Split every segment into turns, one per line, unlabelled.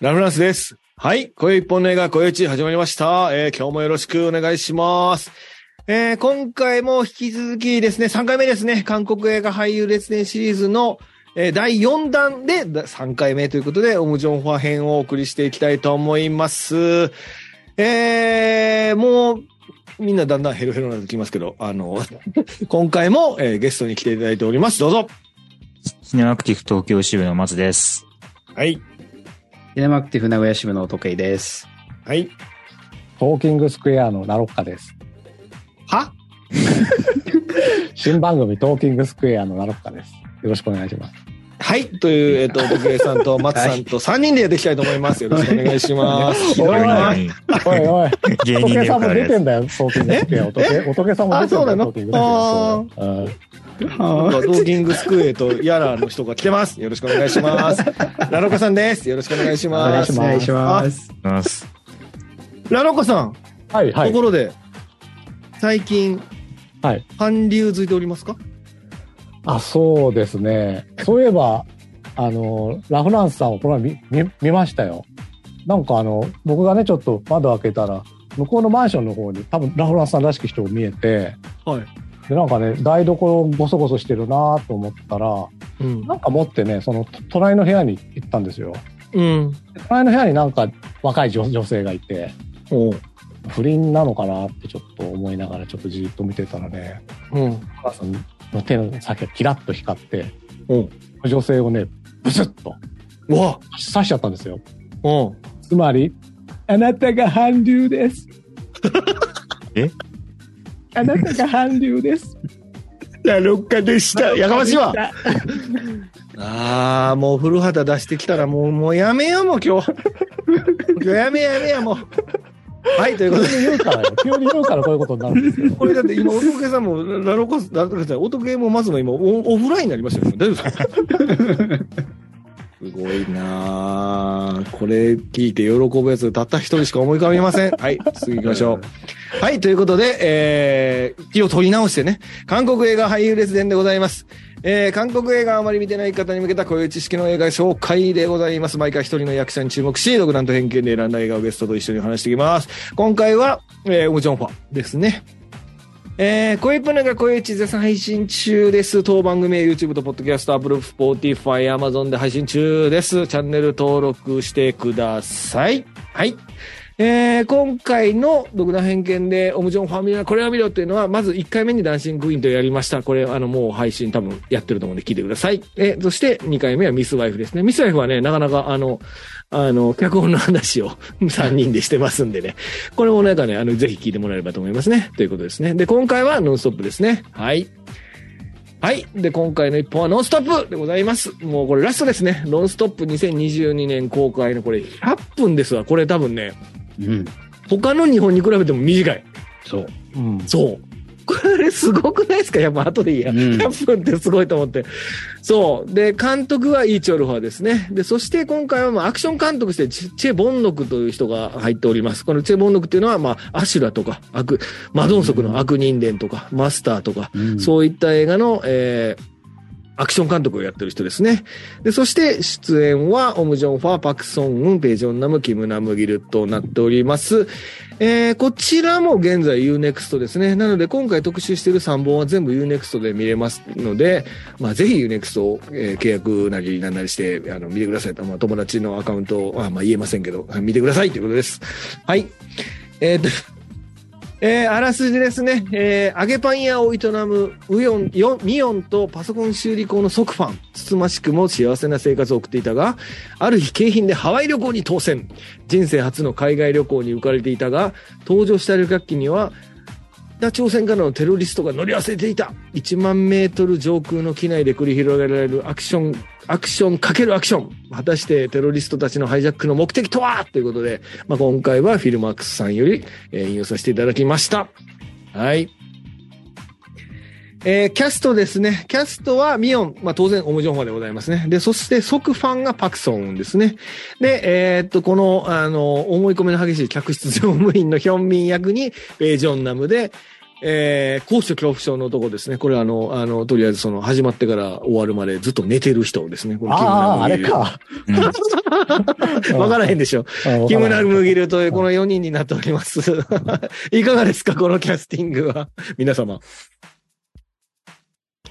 ラフランスです。はい。声一本の映画、声打ち始まりました。えー今日もよろしくお願いします。えー今回も引き続きですね、3回目ですね、韓国映画俳優列伝シリーズの、えー第4弾でだ3回目ということで、オムジョンファ編をお送りしていきたいと思います。えーもう、みんなだんだんヘロヘロになってきますけど、あの、今回も、えーゲストに来ていただいております。どうぞ。
シネマクティブ東京支部の松です。
はい。
シネマクティブ名古屋支部の時計です。
はい。
トーキングスクエアのラロッカです。
は？
新番組トーキングスクエアのラロッカです。よろしくお願いします。
はい。という、えっ、と、時計さんと松さんと3人でやっていきたいと思います。よろしくお願いします。
おいおい
はい
おいおい、
芸人で
おとけさんも。出てんだよ、トーキングスクエア。おとけ、おとけさんも出てんだよ、
あそうなの
トーキングスクエアそうだよ。うん
なんかドーキングスクエとヤラの人が来てます。よろしくお願いします。ラロカさんです。よろしくお願いします。
お願いします
す。
ます。
ラロカさん、
はい、はい
とこ。ろで、最近、
はい。
韓流づいておりますか？
あ、そうですね。そういえば、あの、ラフランスさんをこの前見、見、見ましたよ。なんかあの、僕がね、ちょっと窓開けたら、向こうのマンションの方に多分ラフランスさんらしき人が見えて、
はい。
で、なんかね、台所ゴソゴソしてるなと思ったら、
うん。
なんか持ってね、そのと隣の部屋に行ったんですよ。
うん。
で隣の部屋になんか若い女女性がいて、
おう
不倫なのかなってちょっと思いながらちょっとじーっと見てたらね、
うん。
お母さんの手の先がキラッと光って、
うん。
女性をね、ブスッと
うわ
刺しちゃったんですよ。
うん。
つまり、あなたが韓流です。
え？
あなたが韓流です。
ラロカでした。やかましいわ。ああ、もう古畑出してきたらもう、もうやめよう、もう今日。今日やめやめや、もう。はい、ということで。
急に言うからよ。急に言うからこういうことになるんですよ。
これだって今、おとけさんも、ラロコス、ラロコス、おとけもまずも今オ、オフラインになりましたよ。大丈夫ですか？すごいなあこれ聞いて喜ぶやつ、たった一人しか思い浮かびません。はい、次行きましょう。はい、ということで、えー、気を取り直してね、韓国映画俳優列伝でございます。えー、韓国映画あまり見てない方に向けたこういう知識の映画紹介でございます。毎回一人の役者に注目し、独断と偏見で選んだ映画をゲストと一緒に話していきます。今回は、えー、オムジョンファですね。えー、声っぽなが声打ち絶賛配信中です。当番組は YouTube と Podcast、Apple、Spotify、Amazon で配信中です。チャンネル登録してください。はい。えー、今回の独断偏見でオムジョンファミリーこれを見ろっていうのは、まず1回目にダンシングクイーンとやりました。これ、あの、もう配信多分やってると思うんで聞いてください。えそして2回目はミスワイフですね。ミスワイフはね、なかなかあの、あの、脚本の話を3人でしてますんでね。これもなんかね、あの、ぜひ聞いてもらえればと思いますね。ということですね。で、今回はノンストップですね。はい。はい。で、今回の一本はノンストップでございます。もうこれラストですね。ノンストップ2022年公開のこれ100分ですわ。これ多分ね、
うん。
他の日本に比べても短い。
そう。
うん。
そう。これすごくないですか？やっぱ後でいいや。
うん
100分ってすごいと思って。そう。で、監督はイーチョルファーですね。で、そして今回はまあアクション監督としてチチェ・ボンノクという人が入っております。このチェ・ボンノクっていうのはまあアシュラとか、悪、マドンソクの悪人伝とか、マスターとか、
うん
そういった映画の、えーアクション監督をやってる人ですね。で、そして出演は、オムジョンファー、パクソンウン、ペイジョンナム、キムナムギルとなっております。えー、こちらも現在 Unext ですね。なので今回特集している3本は全部 Unext で見れますので、まあぜひ Unext を、えー契約なりなんなりして、あの、見てくださいと。まあ友達のアカウントは、まあ言えませんけど、見てくださいということです。はい。えーと、えーあらすじですね。えー揚げパン屋を営むウヨン、ヨミヨンとパソコン修理工のソクファン。つつましくも幸せな生活を送っていたが、ある日景品でハワイ旅行に当選。人生初の海外旅行に浮かれていたが、登場した旅客機には、北朝鮮からのテロリストが乗り合わせていた。1万メートル上空の機内で繰り広げられるアクション、アクションかけるアクション。果たしてテロリストたちのハイジャックの目的とは？ということで、まあ、今回はフィルマークスさんより、えー引用させていただきました。はい。えーキャストですね。キャストはミヨン、まあ当然オムジョンファでございますね。で、そして即ファンがパクソンですね。で、えーっと、この、あの、思い込みの激しい客室乗務員のヒョンミン役に、ペイジョンナムで、えー、高所恐怖症の男ですね。これあの、あの、とりあえずその、始まってから終わるまでずっと寝てる人ですね。これ
ああ、あれ
キムナム
か。
わからへんでしょ。キムナムギルというこの4人になっております。いかがですかこのキャスティングは？皆様。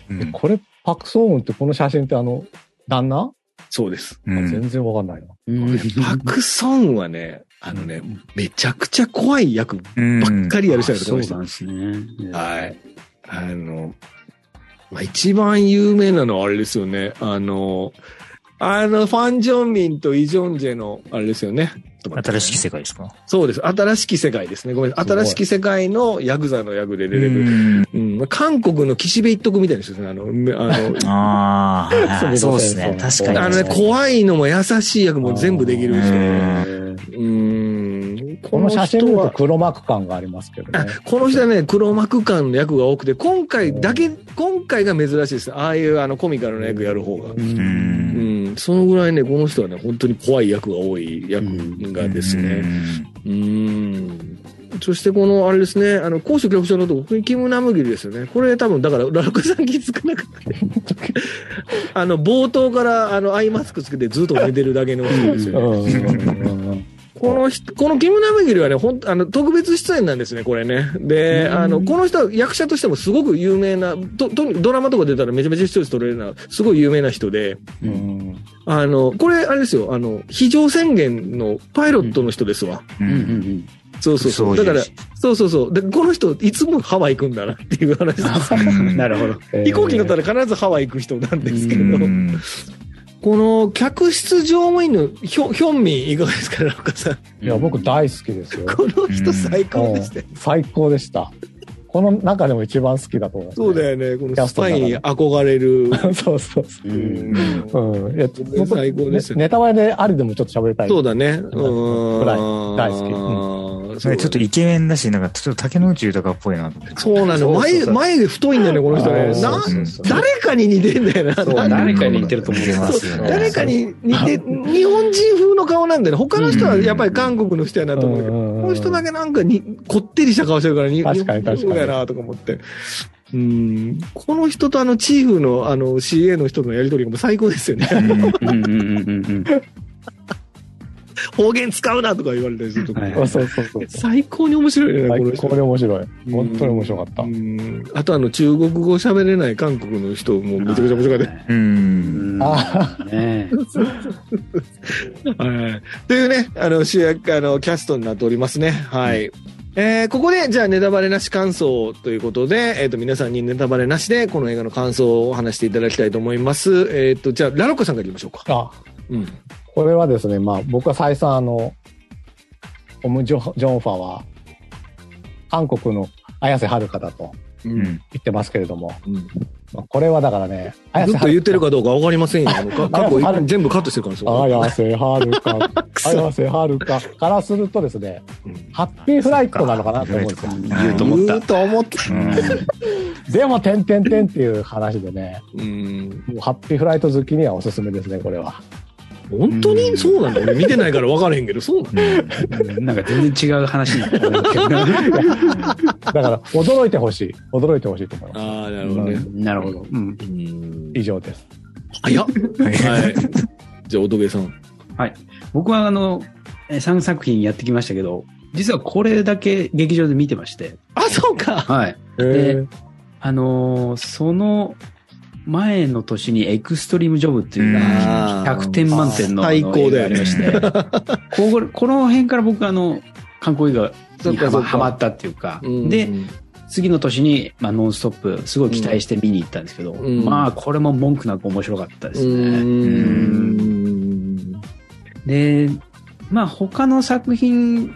うん
これ、パクソーンってこの写真ってあの、旦那、
そうです。
うん
全然わかんないな。
うん
パクソンはね、あのね、めちゃくちゃ怖い役ばっかりやる人やると
そう
思いました。
なんですね。
はい。あの、まあ、一番有名なのはあれですよね。あの、あの、ファン・ジョンミンとイ・ジョンジェの、あれですよね。
新しき世界ですか？
そうです。新しき世界ですね。ごめん新しき世界のヤクザの役で出てくる。
うん
うん。韓国の岸辺一徳みたいな人ですね。あの、めあの、
ああ、そうですね。確かに。
あのね、怖いのも優しい役も全部できる人。
うん
うん。
この写真見ると
は
黒幕感がありますけど
あ
ね。
この人はね、黒幕感の役が多くて、今回だけ、今回が珍しいです。ああいうあのコミカルな役やる方が。
う
ん、
そのぐらいね、この人はね、本当に怖い役が多い役がですね。うん。そしてこの、あれですね、あの、高所恐怖症のとこ、キムナムギルですよね。これ多分、だから、ラルクさん気づかなかった。あの、冒頭から、あの、アイマスクつけてずっと寝てるだけの人ですよね。この人、このキムナムギルはね、ほんあの、特別出演なんですね、これね。で、あの、この人は役者としてもすごく有名な、と、と、ドラマとか出たらめちゃめちゃ視聴率取れるな、すごい有名な人で、
うん
あの、これ、あれですよ、あの、非常宣言のパイロットの人ですわ。
う
うんうんん
そうそうそう。だから、そうそうそう。で、この人、いつもハワイ行くんだなっていう話です。
うん。なるほど。
え ー
飛行機乗ったら必ずハワイ行く人なんですけど、
うん
この客室乗務員のヒョヒョンミンいかがですか、ラカさん。
いや、僕大好きですよ。
この人最高でしたよ。
最高でした。この中でも一番好きだと思います、
そうだよね。このスパイに憧れる。
そうそうそう
う。
うん
ん
うん。いや、僕
最高ですよね
ネタバレでありでもちょっと喋りたい。
そうだね。うん。
ぐらい大好き
好
それちょっとイケメンだし、なんかちょっと竹野内豊っぽいなと思って。
そうなの。眉、眉毛太いんだよね、この人ね。な誰かに似てんだよな。
誰かに似てると思う
似てます。
誰かに似て、日本人風の顔なんだよね。他の人はやっぱり韓国の人やなと思うけど、
うん
この人だけなんかに、こってりした顔してるから、日本風やなとか思って。うん。この人とあの、チーフのあの、CA の人とのやりとりがもう最高ですよね。方言使うなとか言われたりすると。
はい
そうそうそうそう。
最高に面白いよね、この人
最高。に面白い。本当に面白かった
う。んあとあの中国語喋れない韓国の人もめちゃくちゃ面白かった。というね、あの主役、あの、キャストになっておりますね。はい。えーここで、じゃあネタバレなし感想ということで、えっ、と、皆さんにネタバレなしで、この映画の感想を話していただきたいと思います。えっ、と、じゃあ、ラロッカさんから言いましょうか。
あ、
うん。
これはですね、まあ僕は再三あの、オム・ジョジョンファは、韓国の綾瀬はるかだと
う。
うんん。
言ってますけれども、
うん。
まあこれはだからね、綾
ずっと言ってる
か。
かどうかわかりませんよ。全部カットしてるからですよ。
綾瀬はるか、綾瀬はるかからするとですね、
うん
ハッピーフライトなのかなと思うんですよ。
言うと思った
言うと思った。
うん
でも、てんてんてんっていう話でね、
うん。
もうハッピーフライト好きにはおすすめですね、これは。
本当に？そうなの？俺見てないから分からへんけど、そうなの？
うんなんか全然違う話になってるけど
だから、驚いてほしい。驚いてほしいと思います。
ああ、なるほどね。
なるほど。うん。
うん
以上です。
早っ。はい。じゃあ、おとげさん。
僕はあの、3作品やってきましたけど、実はこれだけ劇場で見てまして、
あ、そうか。
はい。
へ
あのーその前の年にエクストリームジョブっていうのが
あー
100点満点の
最高だよね。
ありまして、こここの辺から僕あの、韓国映画には
そっ
たっていうか、
うん
で、次の年に、まあ、ノンストップ、すごい期待して見に行ったんですけど、
うん。
まあ、これも文句なく面白かったですね。で、まあ、他の作品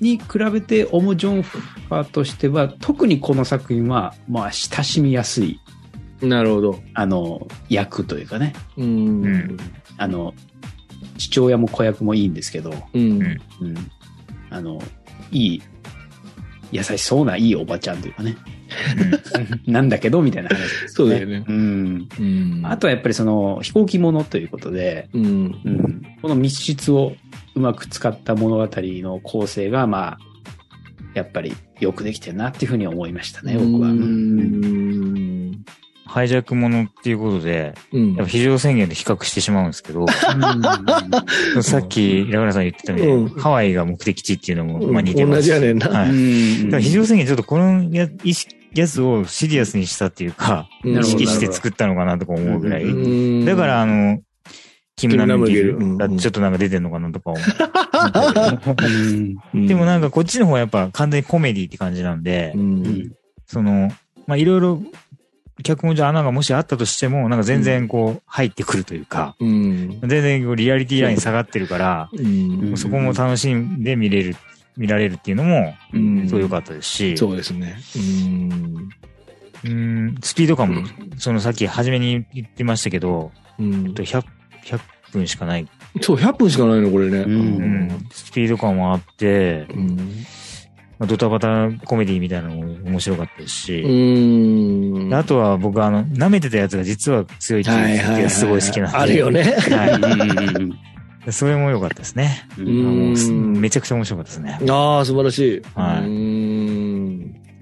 に比べて、オム・ジョンファとしては、特にこの作品は、まあ、親しみやすい、
なるほど。
あの、役というかね、
うん。
あの、父親も子役もいいんですけど、
うん。
うん。あの、いい、優しそうないいおばちゃんというかね、なんだけど、みたいな話です、ね。
そうだよね。
うん。
うん。
あとはやっぱりその飛行機ものということで、
うん。
うん、この密室をうまく使った物語の構成が、まあ、やっぱりよくできてるなっていうふうに思いましたね、僕は。
う
うん
ん。
ハイジャックものっていうことで、
うん
やっぱ非常宣言で比較してしまうんですけど、さっき、ラグナさん言ってたみたいに、
うん
ハワイが目的地っていうのも、まあ似てます。
同じやねんな。
はい。
うん
だから非常宣言ちょっとこのや意識やつをシリアスにしたっていうか、
うん
意識して作ったのかなとか思うぐらい。だから、あの、キムナムギルがちょっとなんか出てんのかなとか思
う。
でもなんかこっちの方はやっぱ完全にコメディって感じなんで
う、ん。
その、まあいろいろ脚本上穴がもしあったとしても、なんか全然こう入ってくるというか、
うん。
全然こうリアリティライン下がってるから、
うん。
そこも楽しんで見れる、見られるっていうのも、
うん
そう良かったですし、
そうですね。うん。
うん、スピード感も、そのさっき初めに言ってましたけど、
うん。
100、100分しかない。
そう、100分しかないの、これね。
うん
うん、スピード感もあって、
うん。
まあドタバタコメディみたいなのも面白かったですし、
うん。
あとは僕あの、舐めてたやつが実は強いっていう時がすごい好きなんで。
あるよね。
はい。それも良かったですね。めちゃくちゃ面白かったですね。
ああ、素晴らしい。
はい
うん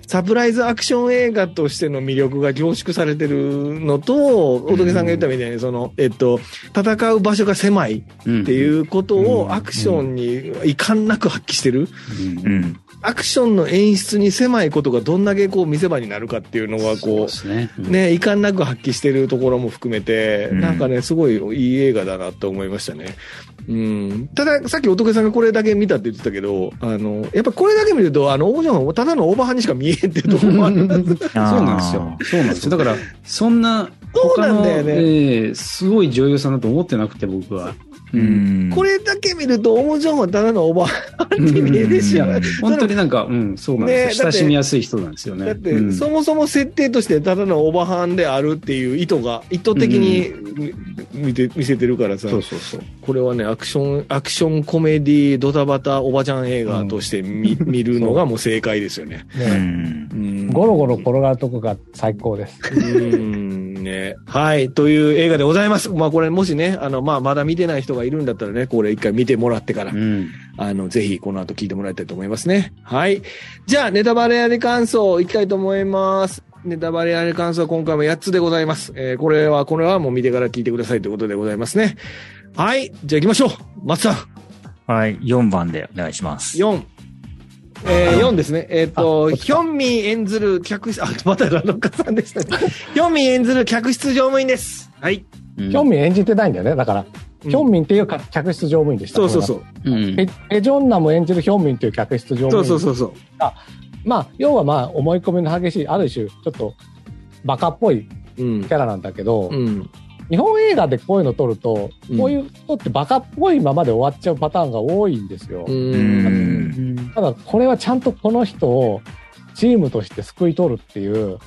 サプライズアクション映画としての魅力が凝縮されてるのと、乙女さんが言ったみたいに、その、えっと、戦う場所が狭いっていうことをアクションに遺憾なく発揮してる。
うん。
アクションの演出に狭いことがどんだけこう見せ場になるかっていうのがこ
ですね。
う、ね、遺憾なく発揮してるところも含めて、
うん
なんかね、すごいいい映画だなと思いましたね。うん。ただ、さっき乙女さんがこれだけ見たって言ってたけど、あの、やっぱこれだけ見ると、あの、王女はただのオーバーハンにしか見えんっていうところもある。
そうなんですよ。そうなんですよ。だから、そんな、
そうなんだよね
ええすごい女優さんだと思ってなくて、僕は。
う。ん。
これだけ見ると、オモジョンはただのオーバーハンに見えるし、
うん
本当になんか、うん、そうなんですよ。
ねだって
親しみやすい人なんですよね。
だって、
うん
そもそも設定としてただのオーバーハンであるっていう意図が、意図的に見見て、見せてるからさ、
そうそうそう。
これはね、アクション、アクションコメディ、ドタバタ、おばちゃん映画として 見,、見るのがもう正解ですよね。
う
ね
ん。
うん
ゴロゴロ転がるとこが最高です。
うんね。はい。という映画でございます。まあこれもしね、あの、まあまだ見てない人がいるんだったらね、これ一回見てもらってから
う、ん。
あの、ぜひこの後聞いてもらいたいと思いますね。はい。じゃあ、ネタバレあり感想いきたいと思います。ネタバレあり感想は今回も8つでございます。えーこれは、これはもう見てから聞いてくださいということでございますね。はい。じゃあ行きましょう。松さん。
はい。4番でお願いします。
4。えー、4ですね。えっ、
あ
と、ヒョンミン演ずる客室、あ、またラノカさんでしたね。ヒョンミン演ずる客室乗務員です。はい。
ヒ
ヒョンミン演じてないんだよね。だから、
うん
ヒョンミンっていうか客室乗務員でした。
そうそうそう。
うん
ペ。ペジョンナも演じるヒョンミンっていう客室乗務員。
そうそうそうそう。
まあ、要はまあ、思い込みの激しい、ある種、ちょっと、バカっぽい
うん
キ。ャラなんだけど、
うん。
日本映画でこういうの撮ると、
うん
こういう人ってバカっぽいままで終わっちゃうパターンが多いんですよ。ただ、これはちゃんとこの人をチームとして救い取るっていう、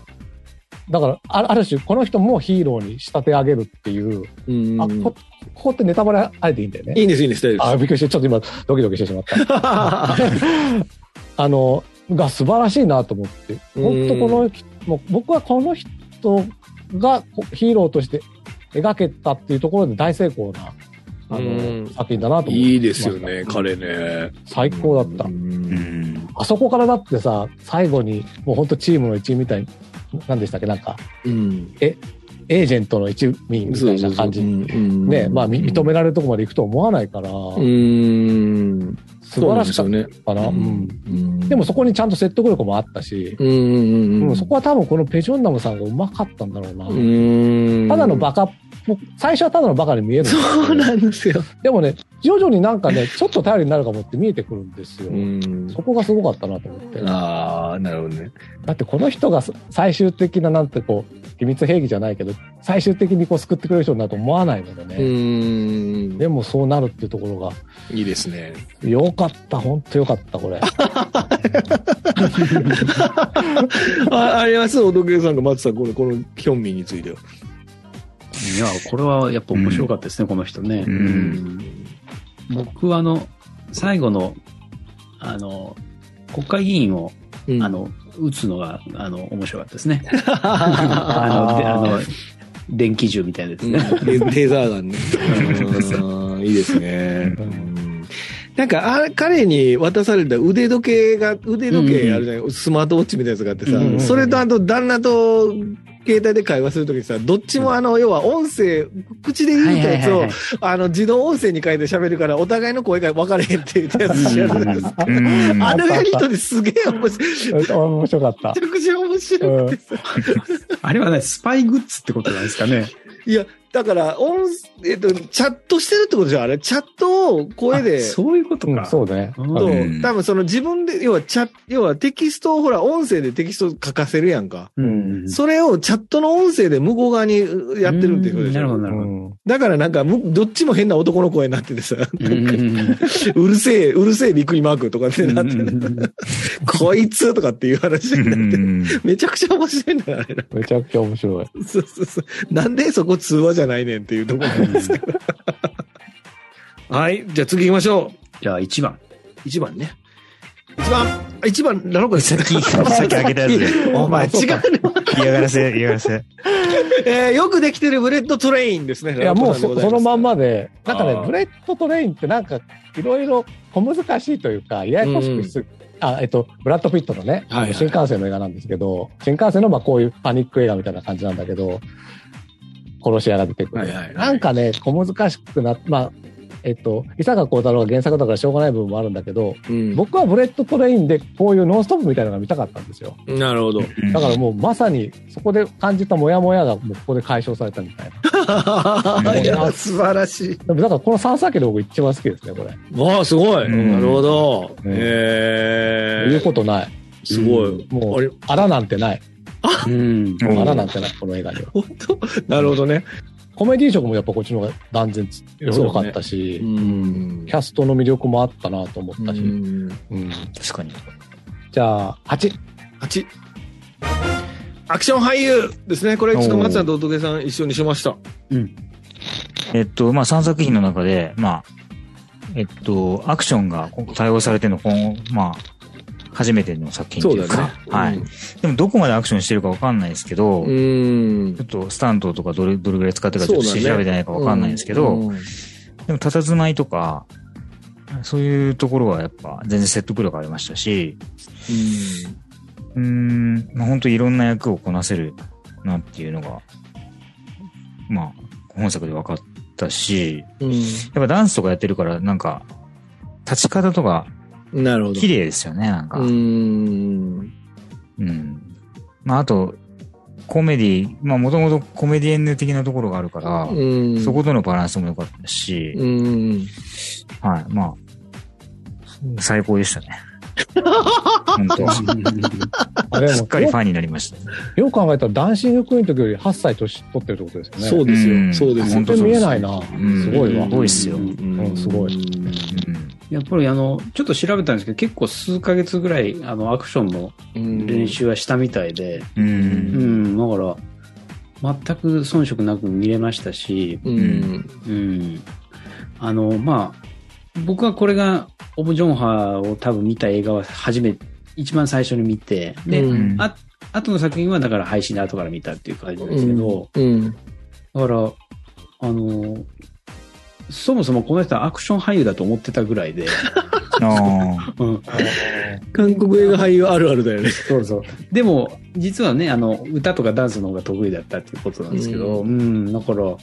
だから、あある種、この人もヒーローに仕立て上げるっていう、
うん。
あこ、ここってネタバレあれでいいんだよね。
いいんです、いいんです、大丈夫
あ、びっくりして、ちょっと今、ドキドキしてしまった。あの、が素晴らしいなと思って、本当この人、もう僕はこの人がこヒーローとして描けたっていうところで大成功な、あ
うん
の、作品だなと思って。
いいですよね、彼ね。
最高だった。あそこからだってさ、最後に、もう本当チームの一員みたいに、何でしたっけ、なんか、
うん。
エージェントの一員みたいな感じ。
うん
ね、まあ、み認められるとこまで行くと思わないから、
うん。
素晴らしかっ
そうなんですよね。
たかな。うん。でもそこにちゃんと説得力もあったし、そこは多分このペジョンナムさんがうまかったんだろうな。
うん。
ただのバカ、もう最初はただのバカに見えるんですけど
そうなんですよ。
でもね、徐々になんかね、ちょっと頼りになるかもって見えてくるんですよ。
うん
そこがすごかったなと思って。
ああ、なるほどね。
だってこの人が最終的ななんてこう、秘密兵器じゃないけど、最終的にこう救ってくれる人になると思わないので
う
ね。
ん。
でもそうなるっていうところが、
いいですね。
よかった、ほんとよかった、これ。
あ、あります、お時計さんが松さん、この、このヒョンミンについては。
いや、これはやっぱ面白かったですね、この人ね。
うん
うん僕はあの、最後の、あの、国会議員を、
うん
あ、の、撃つのが、あの、面白かったですね。あの、であの、電気銃みたいなやつ
うん
ね。
レレーザーガンね。うんいいですね。うんなんか、あ彼に渡された腕時計が、腕時計あるじゃない、スマートウォッチみたいなやつがあってさ、
うんうん
それとあと旦那と携帯で会話するときにさ、どっちもあの、要は音声、口で言うたやつを、あの、自動音声に変えて喋るから、お互いの声が分かれへんって言ったやつ知らないですあのやりとりすげえ面白い。め
面白かった
ち。ゃくちゃ面白くてさ。
あれはね、スパイグッズってことなんですかね。
いや、だから、音、えっと、チャットしてるってことじゃん、あれ。チャットを声で。
あそういうこと
うん
か。
そうね。
うん
そう
うん
多分その自分で、要はチャ要はテキストをほら、音声でテキスト書かせるやんか。
うん。
それをチャットの音声で向こう側にやってるってことでしょ。
なるほど、なるほど。
うん
だからなんか、むどっちも変な男の声になっててさ、
う
るせえ、うるせえびっくりマークとかってなって、こいつとかっていう話
う
になって、
ん
めちゃくちゃ面白いんだよ、あれな。
めちゃくちゃ面白い。
そうそうそう。なんでそこ通話じゃないねんっていうところなんですけど。はい。じゃあ次行きましょ
じゃあ1番。
う。一番ね。一番、一番、なのか
さっき、さっき開けたやつで。
お前違うね。
嫌がらせ、嫌がらせ。
えー、よくできてるブレット・トレインですね。
いや、もうそそのまんまで、なんかねブレット・トレインってなんか、いろいろ小難しいというか、ややこしくする。あ、えっと、ブラッド・ピットのね、
はいはい
新幹線の映画なんですけど、新幹線のまあこういうパニック映画みたいな感じなんだけど、殺し屋が出てくる。
はいはいはい
なんかね、小難しくなっまあ、えっと、伊坂幸太郎が原作だからしょうがない部分もあるんだけど、
うん、
僕はブレット・トレインでこういうノンストップみたいなのが見たかったんですよ。
なるほど。
だからもうまさにそこで感じたモヤモヤがもうここで解消されたみたいな。
いや、素晴らしい。
でもだからこの3作で僕一番好きですね、これ。
わあ、すごい。
うん
なるほど。
うん
え
言う
ー、
ことない。
すごい。
もう、あらなんてない。
うん。
うん
あらなんてない、この映画には。
本当？なるほどね。
コメディ色もやっぱこっちの方が断然
そうね
良かったし、
ん
キャストの魅力もあったなと思ったし。
うん
うん
確かに。
じゃあ、8。
8。アクション俳優ですね。これ、ちょっと松さんと仏さん一緒にしました。
えっと、まあ、3作品の中で、まあ、えっと、アクションが対応されてるの、まあ、初めての作品というか、はい。でも、どこまでアクションしてるかわかんないですけど、
うん。
ちょっとスタントとかどれ、どれぐらい使ってるかちょっと調べてないかわかんないんですけど、
うん
でも、佇まいとか、そういうところはやっぱ全然説得力ありましたし、うーん、まあ、本当いろんな役をこなせるなっていうのが、まあ、本作で分かったし、
うん
やっぱダンスとかやってるから、なんか、立ち方とか
うん。なるほど。
綺麗ですよね、なんか。
う
うん。
ん。
まあ、あと、コメディ、まあ、もともとコメディエンヌ的なところがあるから、
うん。
そことのバランスも良かったし、
うん。
はい、まあ、最高でしたね。本当
あれも
すっかりファンになりました。
よく考えたらダンシングクイーンの時より8歳年取ってるってことですよね。
そうです
うん
よ。そうですよ
本。当
見えないな。
ん
すごいわ。
すごいっすよ
うん
すごい
うん
やっぱりあの、ちょっと調べたんですけど、結構数ヶ月ぐらい、あの、アクションの練習はしたみたいで、
う。
うんん、だから、全く遜色なく見れましたし、
うん。
うん。あの、まあ、僕はこれが、オブ・ジョンハを多分見た映画は初め、一番最初に見て、で、
うん。
あ、後の作品はだから配信で後から見たっていう感じなんですけど、
うん。
だから、あの、そもそもこの人はアクション俳優だと思ってたぐらいで、
あ
うん、
韓国映画俳優あるあるだよね。
そうそう。でも、実はね、あの、歌とかダンスの方が得意だったっていうことなんですけど、
う
うん、だから、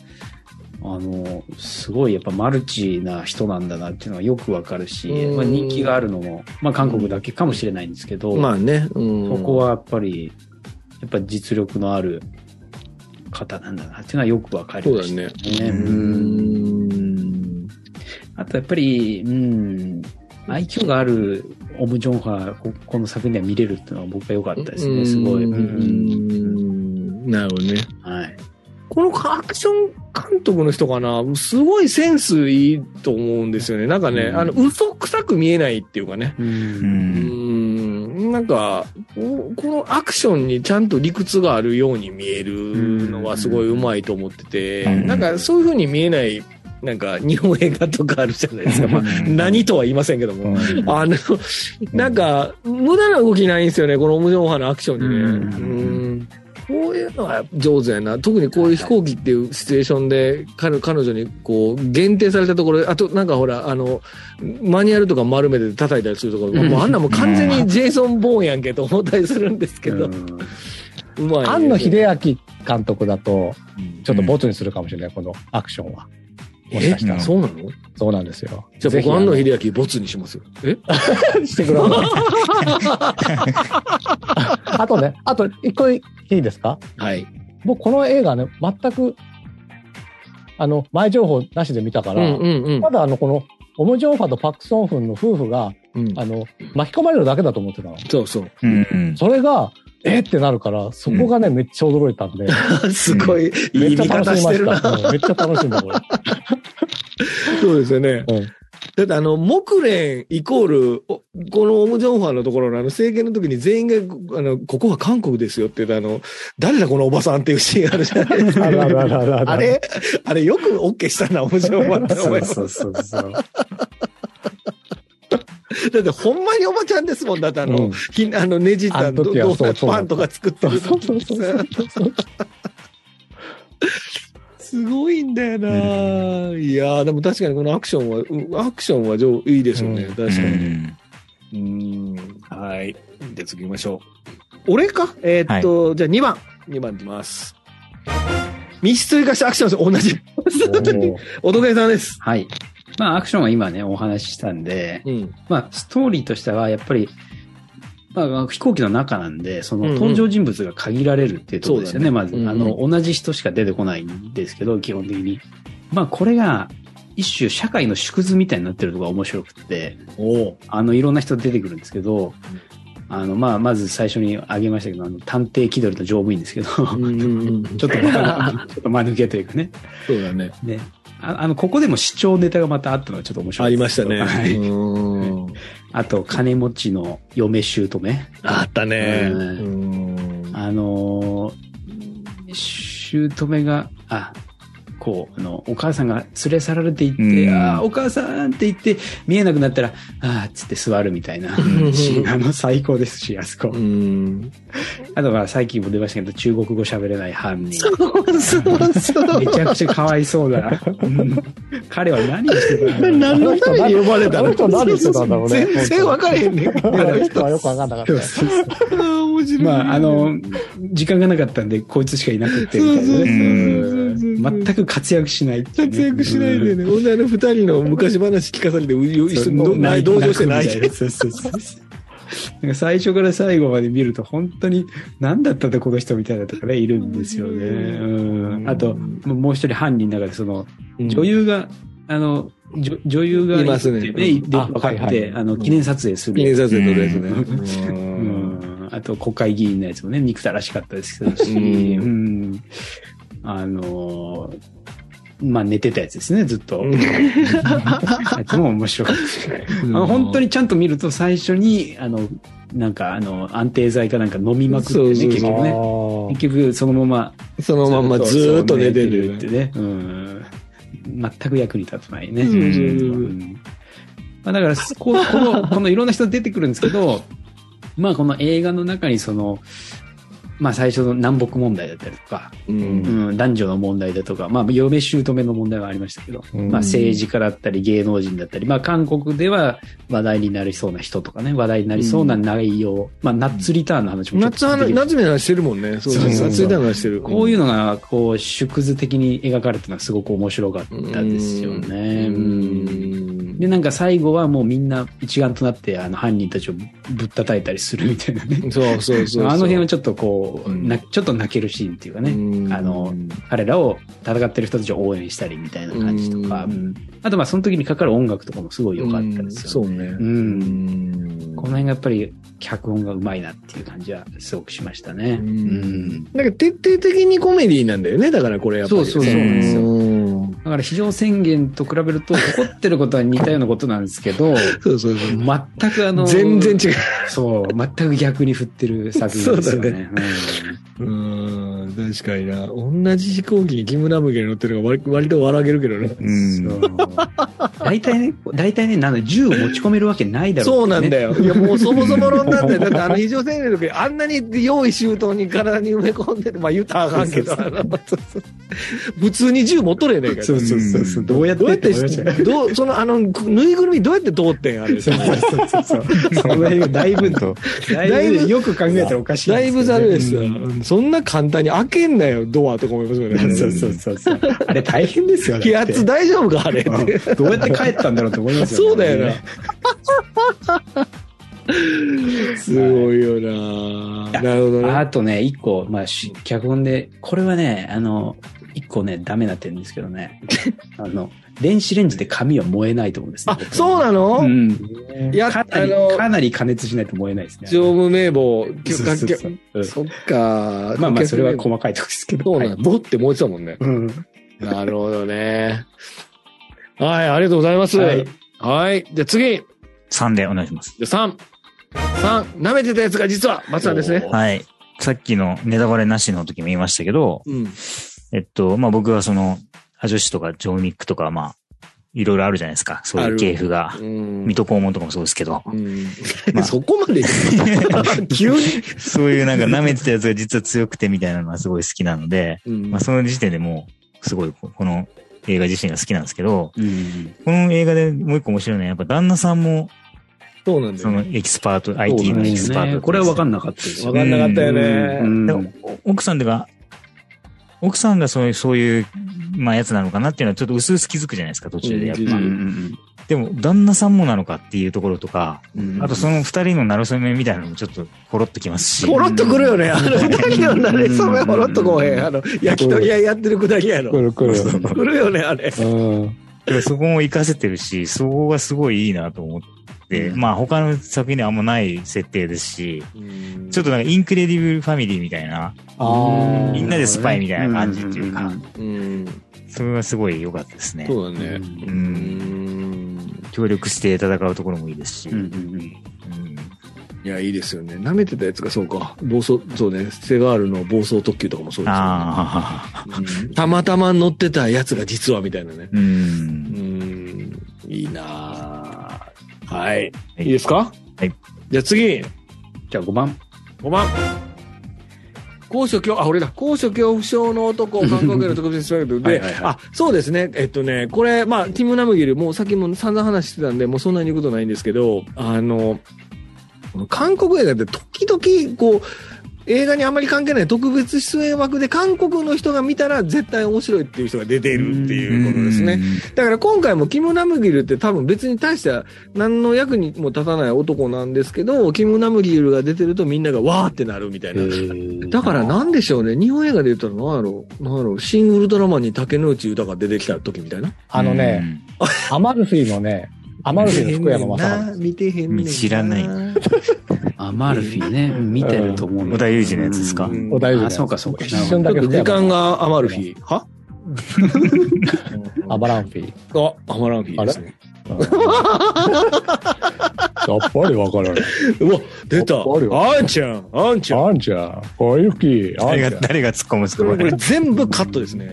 あの、すごいやっぱマルチな人なんだなっていうのがよくわかるし、
うん
まあ、人気があるのも、まあ韓国だけかもしれないんですけど、
まあね。うん
そこはやっぱり、やっぱ実力のある方なんだなっていうのはよくわかりましたね。
う
うん
ん。
あとやっぱり、うん、愛嬌があるオム・ジョンハここの作品では見れるっていうのは僕は良かったですね、すごい。
う
うん
ん。なるほどね。
はい。
このアクション監督の人かな、すごいセンスいいと思うんですよね。なんかね、
うん
あの、嘘くさく見えないっていうかね。
う。
う。
うんん、なんか、ここのアクションにちゃんと理屈があるように見えるのはすごいうまいと思ってて、
うん
なんかそういう風に見えない、なんか日本映画とかあるじゃないですか。まあ、何とは言いませんけども。あの、なんか、無駄な動きないんですよね、この無情派のアクションにね。
うん
うんこういうのは上手やな。特にこういう飛行機っていうシチュエーションで、彼彼女にこう、限定されたところ、あとなんかほら、あの、マニュアルとか丸めて叩いたりするところ、もうあんなもう完全にジェイソン・ボーンやんけと思ったりするんですけど、
う
まいね。
庵野秀明監督だと、ちょっとボツにするかもしれない、このアクションは。もしかした
え
ら。
そうなの？
そうなんですよ。
じゃあ僕、庵野秀明ボツにしますよ。え？
してください。あとね、あと一個いいですか？
はい。
僕この映画ね、全く、あの、前情報なしで見たから、
うんうんうん
まだあの、この、オム・ジョンファとパク・ソンフンの夫婦が、
うん。
あの、巻き込まれるだけだと思ってたの。
そうそう。
うんうん。
それが、えってなるから、そこがね、めっちゃ驚いたんで、
すごい、
めっちゃ
いい見
楽しみまし
方してるな。
た。うんめっちゃ楽しんだ、これ。
そうですよね。
うん
だってあの、木蓮イコール、おこのオム・ジョンファンのところのあの、政権の時に全員が、あの、ここは韓国ですよって言うと、あの、誰だこのおばさんっていうシーンあるじゃないですか。
あるあるあるあ
れあれよく OK したな、オム・ジョンファンって思います。
そうそうそうそう。
だってほんまにおばちゃんですもん。だってあの、
うん
ひあの、ねじった
あの時は
ドーナツ
そう
パンとか作ってる
そうそうそうそう。
すごいんだよな、いやーでも確かにこのアクションは、うんアクションは上いいですよね。
うん
確かに。
うん
うん。はい。で、次行きましょう。俺か？えーっと、じゃあ2番。2番いきます。密室生かしたアクションです。同じ。おとげさんです。
はい。まあ、アクションは今ね、お話ししたんで、
うん。
まあ、ストーリーとしては、やっぱり、まあ、飛行機の中なんで、その
うんうん
登場人物が限られるっていうところですよね、
そうだね
まず。
うんうん
あの、同じ人しか出てこないんですけど、基本的に。まあ、これが、一種社会の縮図みたいになってるとが面白くって、
お
あの、いろんな人出てくるんですけど、あの、まあ、まず最初に挙げましたけど、あの、探偵気取りと乗務員ですけど、
うんうんうん。
ちょっとま、ちょっと間抜けというかね。
そうだね。
ね。ああの、ここでも視聴ネタがまたあったのがちょっと面白い
ありましたね。
はい。
うん
あと、金持ちの嫁姑。
あったね。
う
うん
あのー、姑が、あ、こう、あの、お母さんが連れ去られていって、
うん
あーお母さんって言って、見えなくなったら、あーっつって座るみたいな
うん
シーン、あの、最高ですし、あそこ。
うん。
あとは、最近も出ましたけど、中国語喋れない犯人。
そうそうそう。
めちゃくちゃかわいそうだ。うん彼は何をしてたの
何のために呼ばれたの？
何してたんだろうね
全然分かれへんねん。
あの人はよくわかんなかったよ。
面白い。
まあ、あの、時間がなかったんで、こいつしかいなくて、みたいなね。全く活躍しないね
活躍しないでね。ほんであの二人の昔話聞かされて、う一緒に同同情してない。
そうそうそうなんか最初から最後まで見ると本当に何だったんだこの人みたいなとかね、いるんですよね。うん。あと、もう一人犯人の中でその、女優が、あの、女女優が
いますね
ってね、分かって、あの、記念撮影する。
記念撮影撮るやつね。
う
うん
ん。あと、国会議員のやつもね、憎たらしかったですけどし、
うん
うん。あのーまあ寝てたやつですね、ずっと。
うん
やつも面白かったし。あの本当にちゃんと見ると最初に、あの、なんかあの、安定剤かなんか飲みまくってね、結局ね。結局そのまま、
そのまんまずーっと寝てる
ってね。うん。全く役に立たないね。まあ、だから、こうこの、このいろんな人出てくるんですけど、まあこの映画の中にその、まあ最初の南北問題だったりとか、
うん
うん、男女の問題だとか、まあ嫁姑の問題はありましたけど、
うん
まあ政治家だったり芸能人だったり、まあ韓国では話題になりそうな人とかね、話題になりそうな内容、まあナッツリターンの話もちょっ
夏は
と出てきます
夏目の話してるもんね。そうそう。
そうそうそう
夏目の話してる。
こういうのが、こう、縮図的に描かれてるのはすごく面白かったですよね。
う
うん
ん
で、なんか最後はもうみんな一丸となって、あの、犯人たちをぶったたいたりするみたいなね。
そうそうそう。
あの辺はちょっとこう、
うん
なちょっと泣けるシーンっていうかね。
うん
あの、彼らを戦ってる人たちを応援したりみたいな感じとか、
うん
うんあとまあその時にかかる音楽とかもすごい良かったですよね。
そうね。
うんこの辺がやっぱり脚本がうまいなっていう感じはすごくしましたね。
うん
うん
なんか徹底的にコメディなんだよね。だからこれやっぱり。
そうそうそうなんですよ
うん
だから非常宣言と比べると怒ってることは2たようなことなんですけど、
そうそうそう。
全くあの、
全然違う。
そう、全く逆に振ってる作品ですよね。
うん、確かにな。同じ飛行機に木村麦が乗ってるのが割割と笑けるけどね。
う
うん大体ね、大体ね、なんだ、銃を持ち込めるわけないだろ
そうなんだ
よ。
よ。いや、もうそもそも論なんだよ。だってあの非常青年の時、あんなに用意周到に体に埋め込んでて、まあ言ったらあかんけど、普通に銃持っとれねえから。
そうそうそうそう。どうやって
どうやってどう、その、あの、ぬいぐるみどうやって通ってんあれ。
そうそうそうそう。その辺がだいぶ、だいぶよく考えたらおかしいん
だいぶざるいですよ
うん。
そんな簡単に開けんなよ、ドアとか思いますよね。
そうそうそうそう。あれ大変ですよね。
気圧大丈夫かあれ
どうやって帰ったんだろうと思いますよね。
そうだよな。すごいよな。なるほどね。
あとね、一個、まあ、し脚本で、これはね、あの、一個ね、ダメな点ですけどね。あの、電子レンジで紙は燃えないと思うんですね。
あ、そうなの？
うん。
いや、
かなり、かなり加熱しないと燃えないですね。
常務名簿、
そうそうそううん
そっか。
まあまあ、それは細かいとこですけど。
そうなの。
はい
ボって燃えてたもんね。
うん。
なるほどね。はい、ありがとうございます。は
はいい。
じゃあ次。
3でお願いします。
じゃあ3。3。舐めてたやつが実は、松さんですね。
はい。さっきのネタバレなしの時も言いましたけど、
うん。
えっと、まあ、僕はその、アジョシとかジョン・ウィックとか、まあ、いろいろあるじゃないですか。そういう系譜が。
うん。
水戸黄門とかもそうですけど。
うん。
まあ。
そこまで 急に、
そういうなんか舐めてたやつが実は強くてみたいなのがすごい好きなので、
うん。
まあ、その時点でもう、すごいここの映画自身が好きなんですけど、
うん。
この映画でもう一個面白いのは、やっぱ旦那さんも、
そうなんだ
その
よね。
エキスパート、IT のエキスパート、
これは分かんなかった。ですよ
わかんなかったよね。
奥さんとか、奥さんがそういう、そういう、まあやつなのかなっていうのはちょっと薄々気づくじゃないですか、途中でやっぱ。
うん
うんうん
でも、旦那さんもなのかっていうところとか、
うん
あとその二人のなれそめみたいなのもちょっとポロっときますし。
ほろっとくるよね。あの、二人の慣れそめほろっとこうへん。あの、焼き鳥屋やってるくだりやろ。
来る来る。
くるよね、あれ。
うん。
でそこも活かせてるし、そこがすごいいいなと思って、
うん
まあ他の作品にはあんまない設定ですし、ちょっとなんかインクレディブルファミリーみたいな、
あ
みんなでスパイみたいな感じっていうか、
うん。
それはすごい良かったですね。
そうだね。
う。
うんん。
協力して戦うところもいいですし。
うんうん
うん
いや、いいですよね。舐めてたやつがそうか。暴走、そうね。セガールの暴走特急とかもそうですよね。たまたま乗ってたやつが実はみたいなね。
う。
うんん。いいなぁはい。
い
いいですか？
はい。
じゃあ次、
じゃあ5番。
5番。高所恐、あ、俺だ。高所恐怖症の男、韓国への特別プロジェクトで、
はいはいはい
あ、そうですね。えっとね、これ、まあ、ティム・ナムギル、もうさっきも散々話してたんで、もうそんなに言うことないんですけど、あの韓国映画って時々、こう、映画にあまり関係ない特別出演枠で韓国の人が見たら絶対面白いっていう人が出てるっていうことですね。だから今回もキム・ナムギルって多分別に対しては何の役にも立たない男なんですけど、キム・ナムギルが出てるとみんながわーってなるみたいな。だからなんでしょうね。日本映画で言ったら何やろう何やろうシン・ウルトラマンに竹野内豊が出てきた時みたいな。
あのね、アマルフィのね、アマルフィの福山雅治。
見てへんねんな。
知らない
アマルフィね、見てると思う。
織田裕二のやつですか？
うん
小田裕二
あ、
つ
そうかそうか。
一瞬だけ
時間が余る日。は？
アバランフィ。
あ、余らん日ですね。
やっぱりわからない。
うわ、出た。
あ
んちゃん、あんちゃん。
あんちゃん、小雪、あん
誰が、
ちゃん。
誰が突っ込むんですか？
これ
これ。
全部カットですね。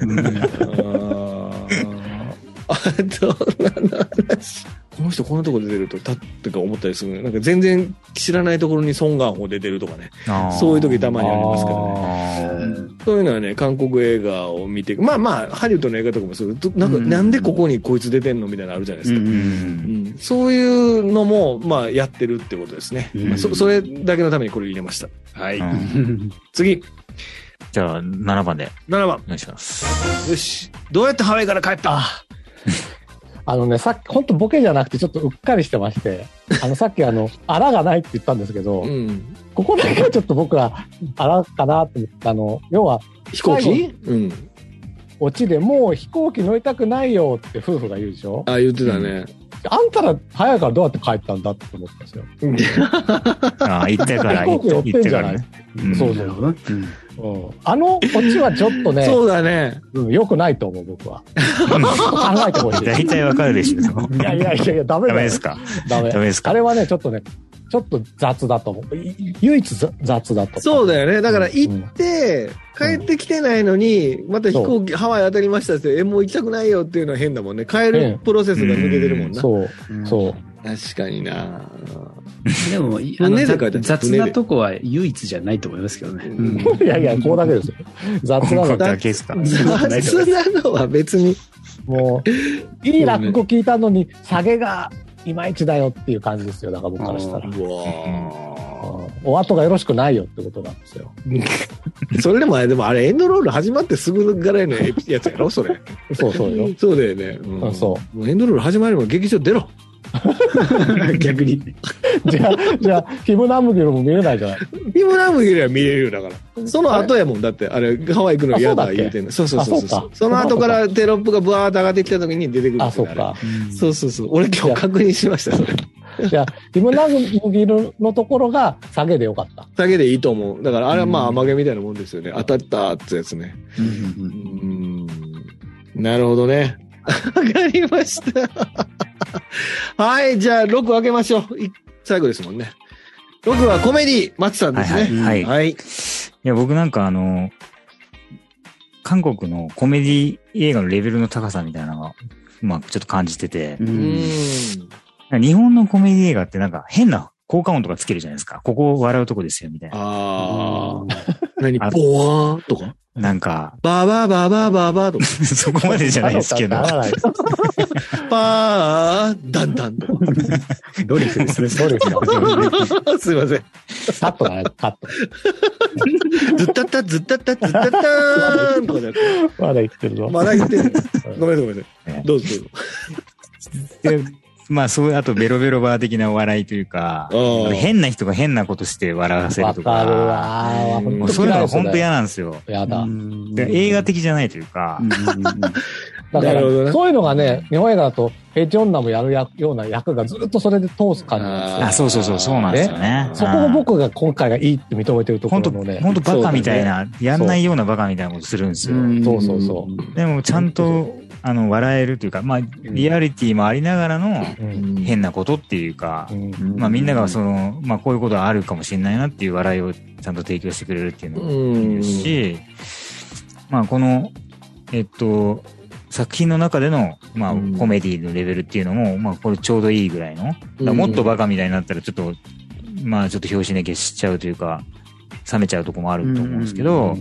あと、何の話？この人こんなとこ出てると、たってか思ったりする。なんか全然知らないところにソン・ガンホ出てるとかね。そういう時たまにありますからね。
あ
そういうのはね、韓国映画を見て、まあまあ、ハリウッドの映画とかもすると、なんか、
うん
なんでここにこいつ出てんのみたいなのあるじゃないですか。
うん
ーう
うんんそういうのも、まあ、やってるってことですね。
うん
まあそそれだけのためにこれ入れました。はい。
うん
次、
じゃあ、7番で
7番。
お願いします。
よし。どうやってハワイから帰った？
あのね、さっき、本当ボケじゃなくてちょっとうっかりしてまして、あの、さっきあの、あらがないって言ったんですけど、
うん。
ここだけはちょっと僕は、あらかなって思って、あの、要は、
飛行
最
機うん。
オチでもう飛行機乗りたくないよって夫婦が言うでしょ？
あ、言ってたね。
あんたら早いからどうやって帰ったんだって思ったんですよ。
ああ、行ったから、
飛行機乗ってんじゃない？
ね。うん
そうそう。うん。あのオチはちょっとね、
そうだね。
うん良くないと思う、僕は。考えてほしい。
大体わかるでしょ。
いやいやいやいや、ダメだよ。
ダメですか
ダメ。
ダメですか
あれはね、ちょっとね、ちょっと雑だと思う。い唯一雑雑だと。
そうだよね。だから行
うん
って、帰ってきてないのに、また飛行機、ハワイ当たりましたって、え、もう行きたくないよっていうのは変だもんね。帰るプロセスが抜けてるもんな。
そう、そう。
確かにな
でも、いあの雑なとこは唯一じゃないと思いますけどね。
うん
いやいや、ここだけですよ。雑なの。
だけですか。
雑なのは別に。
もう、いい落語聞いたのに、下げがいまいちだよっていう感じですよ。だから僕からしたら。お後がよろしくないよってことなんですよ。
ー それでもあれ、でもあれ、エンドロール始まってすぐぐらいのやつやろそれ。
そうそうよ。
そうだよね。うん
あそ
もうエンドロール始まるも劇場出ろ。
逆に。
じゃあ、じゃあ、ヒムナムギルも見れないじゃない。
ヒムラムギルは見れるよ、だから。その後やもん、だって、あれ、ハワイ行くの嫌だ言うてんの。そうそうそうそう
あそ
の後からテロップがブワーッと上がってきた時に出てくるん
あ、そうか。
れそうそうそう。俺今日確認しました、それ。
じゃあ、ヒムナムギルのところが下げでよかった。
だけでいいと思う。だから、あれはまあ、
うん
甘毛みたいなもんですよね。当たったってやつね。
うん。
なるほどね。わかりました。はい、じゃあ、6開けましょう。い最後ですもんね。6はコメディ、松さんですね。
はいはい
はい。
いや、僕なんかあの、韓国のコメディ映画のレベルの高さみたいなのが、まあちょっと感じてて。日本のコメディ映画ってなんか変な効果音とかつけるじゃないですか。ここ笑うとこですよ、みたいな。
ああ。何ボ
あ
ワーンとか？
なんか、
バーバーバーバーバーバーとか。
そこまでじゃないですけど。
バー、ダンダンとか。
ドリフですね。
そうです
いません。
カットだね、カット。
ずったった、ずったった、ずったったーんとかでやって。
まだ言ってるぞ。
まだ言ってる。ごめんごめん。どうぞどうぞ。
でまあそういう、あとベロベロバー的なお笑いというか、
うん
変な人が変なことして笑わせると
わかる
か、
わー。
もうそういうのが本当嫌なんですよ。
やだ。
で映画的じゃないというか、
だから
ね、
そういうのがね、日本映画だと、ヘチョンナもやるやような役がずっとそれで通す感じなんですよ。
あ、そうそうそう、そうなんですよね。
そこを僕が今回がいいって認めてるとこ
本当
ろのね。
本当バカみたいな、やんないようなバカみたいなことするんですよ。
そうそうそう。
でもちゃんと、あの、笑えるというか、まあ、リアリティもありながらの
うん。
変なことっていうか
う、ん。
まあみんながその、まあこういうことはあるかもしれないなっていう笑いをちゃんと提供してくれるっていうのもいいですし、まあこの、えっと、作品の中での、まあ
うん
コメディのレベルっていうのも、まあこれちょうどいいぐらいの、もっとバカみたいになったらちょっと、まあちょっと拍子寝消しちゃうというか、冷めちゃうとこもあると思うんですけど、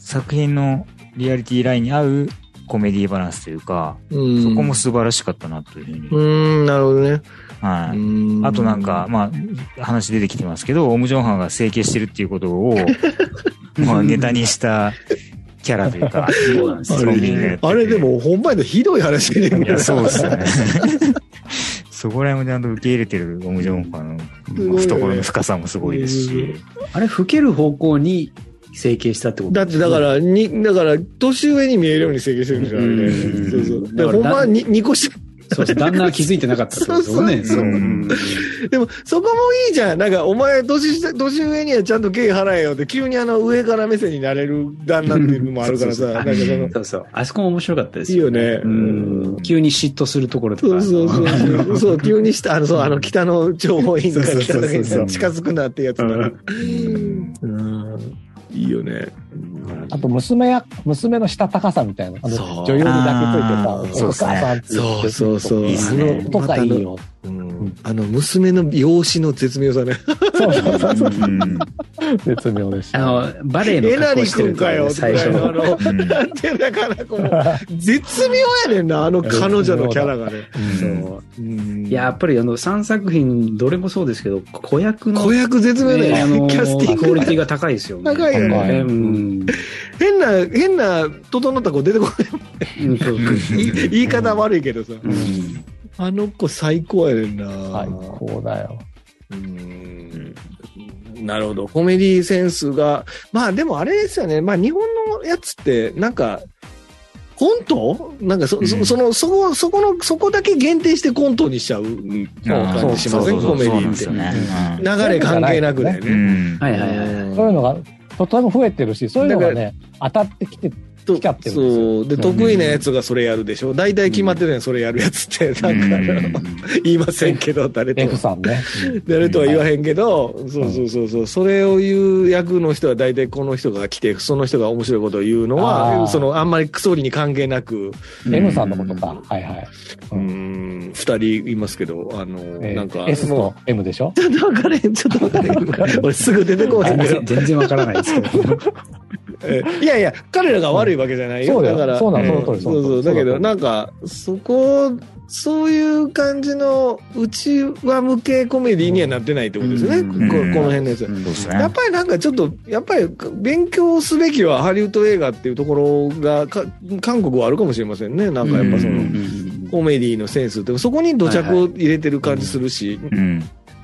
作品のリアリティラインに合うコメディバランスというか、
うん
そこも素晴らしかったなというふうに。
うーん、なるほどね。
はい。
うん
あとなんか、、まあ、話出てきてますけど、オム・ジョンハンが整形してるっていうことを、まあ、ネタにしたキャラというか、
そうなんですよ。
あれで、も、ほんまやとひどい話で
いや、そうですよね。そこら辺もちゃんと受け入れてるオム・ジョンハンの懐の深さもすごいですし、
あれ、老ける方向に整形したってこと
だってだから、に、だから、年上に見えるように整形してるんですよ、あれね。
うん。
そうそう。で、
だから
ほんまはに2個し
そうそう、旦那は気づいてなかったってことですよね。
そうそうそう
うん
でも、そこもいいじゃん。なんか、お前、年下、年上にはちゃんと敬意払えよって、急にあの、上から目線になれる旦那っていうのもあるからさ、
そう
なんかその、
そうそう。あそこも面白かったです
いいよね。
うん急に嫉妬するところとか。
そうそうそうそう。急にした、あの、そう、あの、北の情報員が近づくなってやつだ。
う
うん。いいよね。
あと、娘や、娘のしたたかさみたいな。あの、女優に抱きついてさ、お母さんって言って
そうそうそう
とかいいよ。
うん。あの、娘の容姿の絶妙さね。
そうそうそうそう。
うん
絶妙でした。
あの、バレエの格好してる
かよ、
最初の。
あの、
うん
なんてだから、この、絶妙やねんな、あの彼女のキャラがね。
そう
うん
いや、やっぱりあの、3作品、どれもそうですけど、子役の、
子役絶妙だ
ねあ
よ
の
ね。キャスティングが。
クオリティが高いですよね。
高いよ
ね
うん。
変な、変な、整った子出てこ
うんそうそう
ない。言 い言い方悪いけどさ。
うん
あの子最高やねんな。
最高だよ。
うんなるほど。コメディセンスが、まあでもあれですよね。まあ日本のやつって、なんか、コント？なんかそ、そその、そこ、そこの、そこだけ限定してコントにしちゃう感じしません？コメディって。
そうなんですよね。
流れ関係なくだよ
う
ね。
ん。
はいはいはい。
うん
そういうのがとても増えてるし、そういうのがね、当たってきて、ってる
そう。で、
うん
得意なやつがそれやるでしょ。大体決まってるやん、それやるやつって。なんか、言いませんけど、誰と
F
は。
さんね。
誰とは言わへんけど、そうそうそうそう、それを言う役の人は大体この人が来て、その人が面白いことを言うのは、その、あんまりクソリに関係なく、
うん
M さんのことか。はいはい。
う
うん
ん、二人いますけど、あの、
えー
なんか、
S
も
と M でしょ？
うちょっと分かれへん、ちょっと分かれへん。俺すぐ出てこうへんけど
全然、全然わからないですけど。
え いやいや、彼らが悪いわけじゃないよ。
そうだよ
から、
そうなの
ん
そ
うそう。だけど、なんか、そこ、そういう感じの、うちは向けコメディにはなってないってことですよね。
うん
ここの辺のやつは。
うん
ね。
やっぱりなんかちょっと、やっぱり勉強すべきはハリウッド映画っていうところがか、韓国はあるかもしれませんね。なんかやっぱその、
うん
コメディのセンスって、そこに土着を入れてる感じするし、
うん。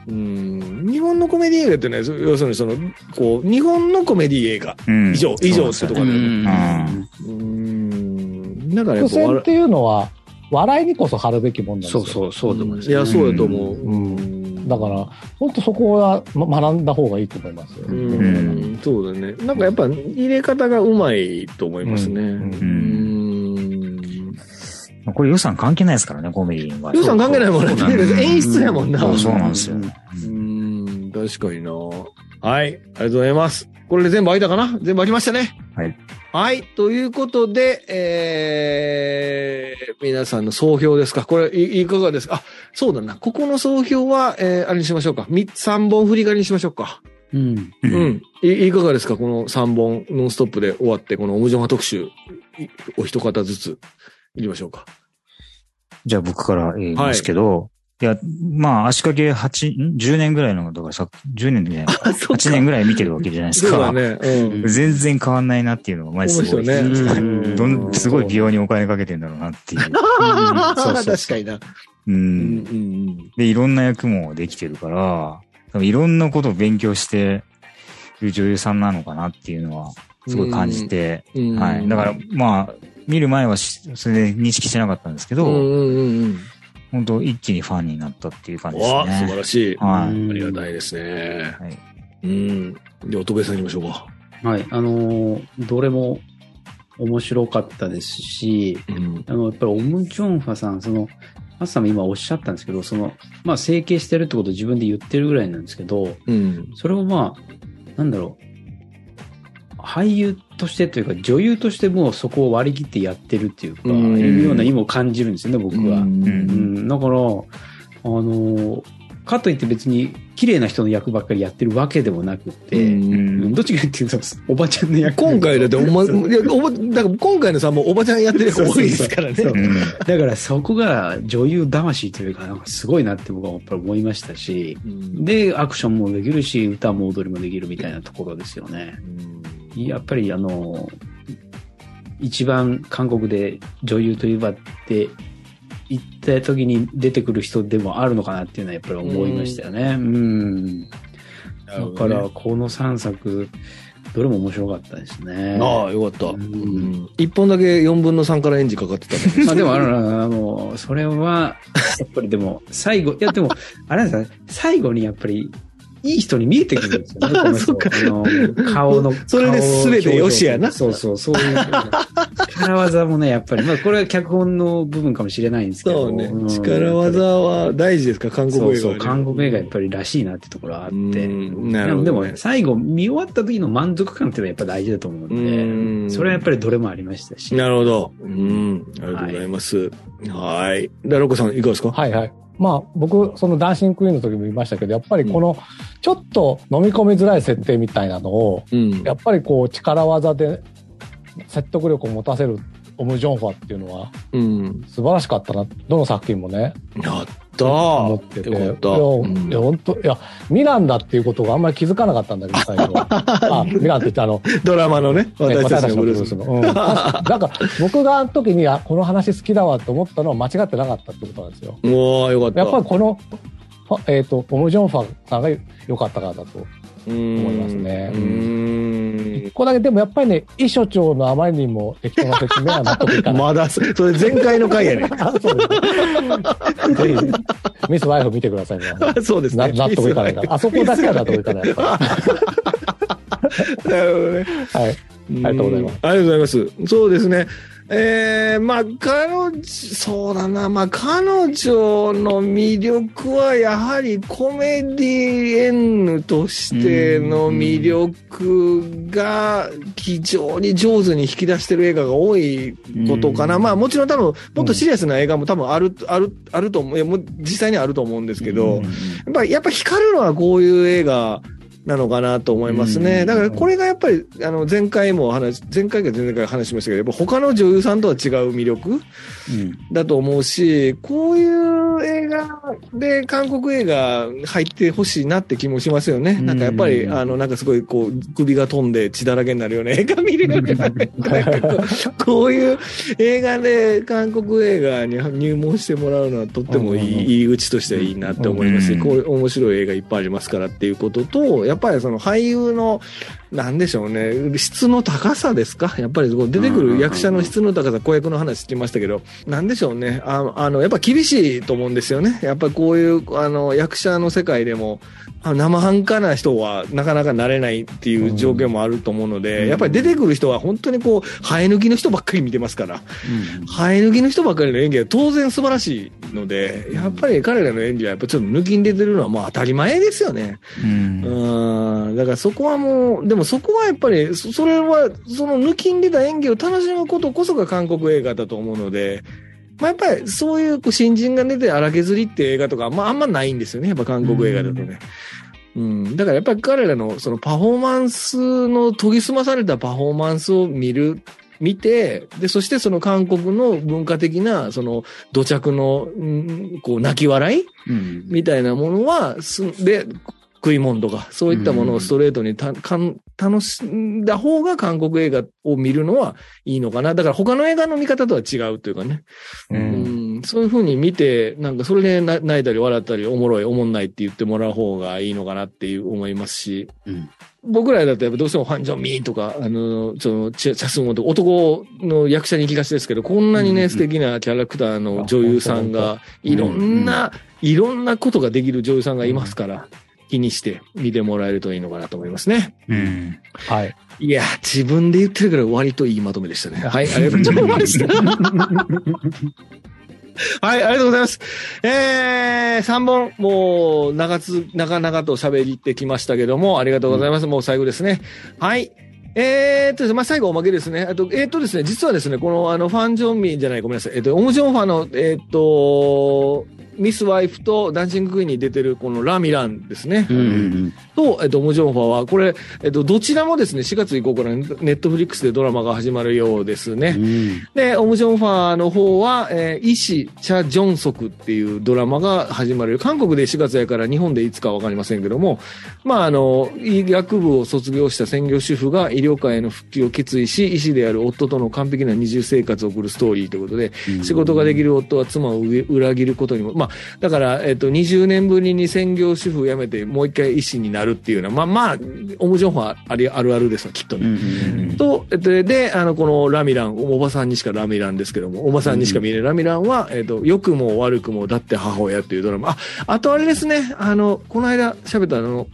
うん、日本のコメディ映画ってね、そ要するにその、こう、日本のコメディ映画。
うん。
以上以上ってとこ
う
だよね
ん
うん。だからやっ
っていうのは、笑いにこそ貼るべきもんなんですよ。
そうそう、そうだと思います。
いや、そうだと思う。
うんだから、本当そこはま学んだ方がいいと思いますよ。
う
うん
ん、そうだね。なんかやっぱ入れ方がうまいと思いますね。
う
うんん。
これ予算関係ないですからね、コメディは。
予算関係ないもんね。演出やもんな。
そうそうなんですよ。
うん、確かにな。はい、ありがとうございます。これで全部開いたかな？全部開きましたね。
はい。
はい。ということで、えー、皆さんの総評ですか？これい、いかがですか？あ、そうだな。ここの総評は、えー、あれにしましょうか。三三本振り返りにしましょうか。
うん。
う
うんん。い、いかがですか？この3本ノンストップで終わって、このオムジョン派特集、いお一方ずつ、いきましょうか。
じゃあ僕から言いますけど、い、や、まあ足掛け8、ん ?10 年ぐらいの、だからさ、10年で、
あ、そ
8年ぐらい見てるわけじゃないですか。
そうだね。うん。
全然変わんないなっていうのが、まずすごい。
ね
うん
どんすごい美容にお金かけてんだろうなっていう。
確
そうそう
かにな。
う。
うんん。
で、いろんな役もできてるから、多分いろんなことを勉強してる女優さんなのかなっていうのは、すごい感じて、
うん。
はい。だから、まあ、見る前はしそれで認識してなかったんですけど、
うんうんうんうん。
本当一気にファンになったっていう感じです
わあ、素晴
ね。
らしい。あ
はい。
うん
りがたいですね。
はい
うん。で、乙部さん行きましょうか。
はい。あのー、どれも面白かったですし、
うん。
あの、やっぱりオム・ジョンファさん、その、マスさんも今おっしゃったんですけど、その、まあ、整形してるってことを自分で言ってるぐらいなんですけど、
うん。
それをまあ、なんだろう、俳優としてというか、女優としてもうそこを割り切ってやってるっていうか、
うん。
いうような意味を感じるんですよね、僕は。
うん。
うん、だから、あの、かといって別に綺麗な人の役ばっかりやってるわけでもなくて、
うん。
うん。どっちかっていうと、おばちゃんの役。
今回だっておま、いや、おば、だから今回のさ、もうおばちゃんやってる人多いですからね。
だからそこが女優魂というか、なんかすごいなって僕はやっぱり思いましたし、
うん。
で、アクションもできるし、歌も踊りもできるみたいなところですよね。やっぱりあの、一番韓国で女優といえばって言った時に出てくる人でもあるのかなっていうのはやっぱり思いましたよね。うん。だから、この3作、どれも面白かったですね。
ああ、よかった。
うん
うん一本だけ4分の3からエンジンかかってたね。
まあでも、あの、あの、それは、やっぱりでも、最後、いやでも、あれなんですかね、最後にやっぱり、いい人に見えてくるんですよね、この人。
そっか
あの、顔の。
それで全てよしやな
顔そうそう、そういう。力技もね、やっぱり、まあこれは脚本の部分かもしれないんですけど。
そうね
ん。
力技は大事ですか、韓国映画。
そうそう、韓国映画やっぱりらしいなってところはあって。
うんなるほどね
でも、最後見終わった時の満足感っていうのはやっぱ大事だと思う
うん
んで、それはやっぱりどれもありましたし。
なるほど。うん。ありがとうございます。はい。で、ロコさん、いかがですか？
はいはい。まあ僕、そのダンシングクイーンの時も言いましたけど、やっぱりこの、ちょっと飲み込みづらい設定みたいなのを、
うん。
やっぱりこう力技で説得力を持たせるオム・ジョンファっていうのは
うん。
素晴らしかったな。どの作品もね、
やった
思ってて。
った。
いや、
うん
いや本当いや、ミランだっていうことがあんまり気づかなかったんだけど、最初は。あ、ミランって言ってあの、
ドラマのね、
ね
私たちのブルース。
の。うん、なんか、僕があの時に、あ、この話好きだわと思ったのは間違ってなかったってことなんですよ。
もう、よかった。
やっぱりこの、えっ、と、オム・ジョンファンさんが良かったからだと。
思
思いますね
うん。
ここだけでもやっぱりね、医所長のあまりにも適当な説明は納得いかない。
まだ、それ前回の回やね。
あそうですぜひ、ミス・ワイフ見てください、皆さん
そうですね。
な納得いかないから。あそこだけは納得いかない。
なるほどね。
はい。
あ
りがとうございます。
ありがとうございます。そうですね。ええまあ、彼女、そうだな、まあ、彼女の魅力はやはりコメディエンヌとしての魅力が非常に上手に引き出してる映画が多いことかな。まあ、もちろん多分、もっとシリアスな映画も多分ある、ある、あると思う、いやもう実際にあると思うんですけど、やっぱ、やっぱ光るのはこういう映画なのかなと思いますね。だからこれがやっぱり、あの、前回も話、前回か前々回話しましたけど、やっぱ他の女優さんとは違う魅力だと思うし、こういう映画で韓国映画入ってほしいなって気もしますよね。なんかやっぱり、あの、なんかすごいこう、首が飛んで血だらけになるような映画見るよね こういう映画で韓国映画に入門してもらうのはとってもいい入り口としてはいいなって思いますし、
うん。
こういう面白い映画いっぱいありますからっていうことと、やっぱりその俳優の、なんでしょうね、質の高さですか？やっぱりこう出てくる役者の質の高さ、子役の話聞きましたけど、なんでしょうね？ああの、やっぱ厳しいと思うんですよね。やっぱりこういう、あの、役者の世界でも、あ生半可な人はなかなかなれないっていう条件もあると思うので、やっぱり出てくる人は本当にこう、生え抜きの人ばっかり見てますから、生え抜きの人ばっかりの演技は当然素晴らしいので、やっぱり彼らの演技はやっぱちょっと抜きに出てるのはもう当たり前ですよね。
うん
うん。だからそこはもう、でもそこはやっぱり、そそれは、その抜きに出た演技を楽しむことこそが韓国映画だと思うので、まあ、やっぱりそういう新人が出て荒削りっていう映画とか、まああんまないんですよね。やっぱ韓国映画だとね。うん。だからやっぱり彼らのそのパフォーマンスの研ぎ澄まされたパフォーマンスを見る、見て、で、そしてその韓国の文化的な、その土着の、うんこう、泣き笑い
うん
みたいなものは、すで、食い物とか、そういったものをストレートにた、かん、楽しんだ方が韓国映画を見るのはいいのかな。だから他の映画の見方とは違うというかね。
う
うん。ん、そういうふうに見て、なんかそれでな泣いたり笑ったり、おもろい、おもんないって言ってもらう方がいいのかなっていう思いますし、
うん。
僕らだとやっぱどうしてもファン・ジョン・ミーとか、あの、その、チャスンゴと男の役者に行きがちですけど、こんなにね、
うんうん
素敵なキャラクターの女優さんが、いろんな、いろんなことができる女優さんがいますから、気にして見てもらえるといいのかなと思いますね。
うん。
はい。
いや、自分で言ってるから割といいまとめでしたね。はい、ありがとうございました。はい、ありがとうございます。えー、3本、もう、長つ、長々と喋りってきましたけども、ありがとうございます。もう最後ですね。はい。えーっとですね、まあ、最後おまけですね。あと、えーっとですね、実はですね、この、あの、ファン・ジョンミンじゃない、ごめんなさい。えーっと、オム・ジョンファの、えーっと、ミス・ワイフとダンシング・クイーンに出てるこのラミランですね。
うんうん
と、えっと、オム・ジョンファは、これ、えっと、どちらもですね、4月以降からネットフリックスでドラマが始まるようですね。
うん
で、オム・ジョンファの方は、えー、医師、チャ・ジョンソクっていうドラマが始まる。韓国で4月やから日本でいつかわかりませんけども、まあ、あの、医学部を卒業した専業主婦が医療界への復帰を決意し、医師である夫との完璧な二重生活を送るストーリーということで、仕事ができる夫は妻を裏切ることにも、まあ、だから、えっと、20年ぶりに専業主婦を辞めて、もう一回医師になるっていうのは、まあまあ、オム・ジョンファありあるあるですわ、きっとね。
うんうん
と、えっと、で、あの、このラミラン、おばさんにしかラミランですけども、おばさんにしか見えないラミランは、えっと、良くも悪くも、だって母親というドラマ。あ、あとあれですね、あの、この間喋ったあの、